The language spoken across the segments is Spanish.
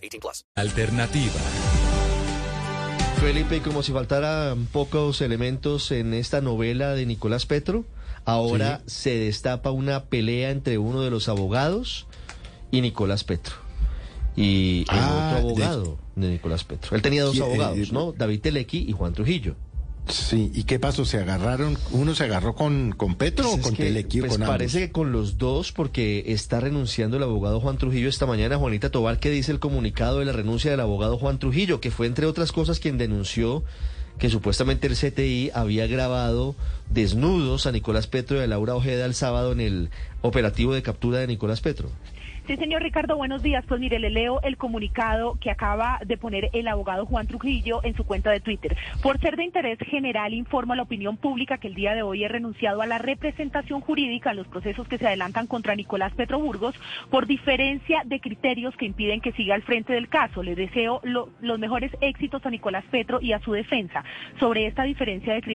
18 plus. Alternativa. Felipe, y como si faltaran pocos elementos en esta novela de Nicolás Petro, ahora se destapa una pelea entre uno de los abogados y Nicolás Petro. Y el Ah, otro abogado de... Nicolás Petro. Él tenía dos ¿Qui- eh, abogados, eh, ¿no? David Telequi y Juan Trujillo. Sí, ¿y qué pasó? ¿Se agarraron? ¿Uno se agarró con, con Petro Pues o con que, Telequi o pues con ambos? parece que con los dos, porque está renunciando el abogado Juan Trujillo esta mañana. Juanita Tobar, ¿qué dice el comunicado de la renuncia del abogado Juan Trujillo? Que fue, entre otras cosas, quien denunció que supuestamente el CTI había grabado desnudos a Nicolás Petro y a Laura Ojeda el sábado en el operativo de captura de Nicolás Petro. Sí, señor Ricardo, buenos días. Pues mire, le leo el comunicado que acaba de poner el abogado Juan Trujillo en su cuenta de Twitter. Por ser de interés general, informa a la opinión pública que el día de hoy he renunciado a la representación jurídica en los procesos que se adelantan contra Nicolás Petro Burgos por diferencia de criterios que impiden que siga al frente del caso. Le deseo lo- los mejores éxitos a Nicolás Petro y a su defensa. Sobre esta diferencia de criterios.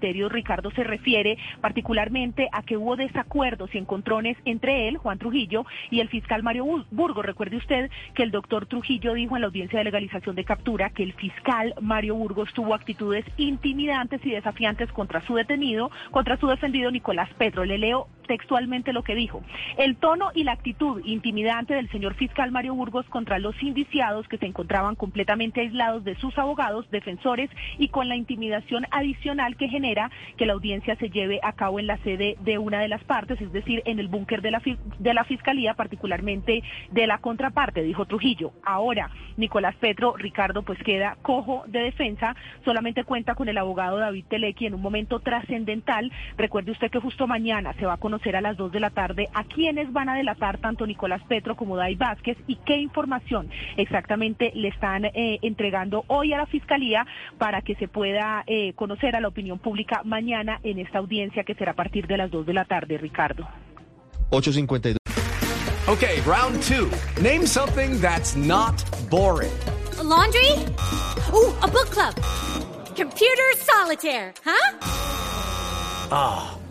Ricardo se refiere particularmente a que hubo desacuerdos y encontrones entre él, Juan Trujillo, y el fiscal Mario Bur- Burgos. Recuerde usted que el doctor Trujillo dijo en la audiencia de legalización de captura que el fiscal Mario Burgos tuvo actitudes intimidantes y desafiantes contra su detenido, contra su defendido Nicolás Petro. Le leo textualmente lo que dijo. El tono y la actitud intimidante del señor fiscal Mario Burgos contra los indiciados que se encontraban completamente aislados de sus abogados, defensores y con la intimidación adicional que genera que la audiencia se lleve a cabo en la sede de una de las partes, es decir, en el búnker de la, de la fiscalía, particularmente de la contraparte, dijo Trujillo. Ahora, Nicolás Petro, Ricardo, pues queda cojo de defensa, solamente cuenta con el abogado David Telequi en un momento trascendental. Recuerde usted que justo mañana se va a conocer a las 2 de la tarde a quienes van a delatar tanto Nicolás Petro como Dai Vázquez y qué información exactamente le están eh, entregando hoy a la fiscalía para que se pueda eh, conocer a la opinión pública mañana en esta audiencia que será a partir de las 2 de la tarde, Ricardo. 852. Okay, round two. Name something that's not boring. A laundry? Ooh, a book club. Computer solitaire, huh? Ah,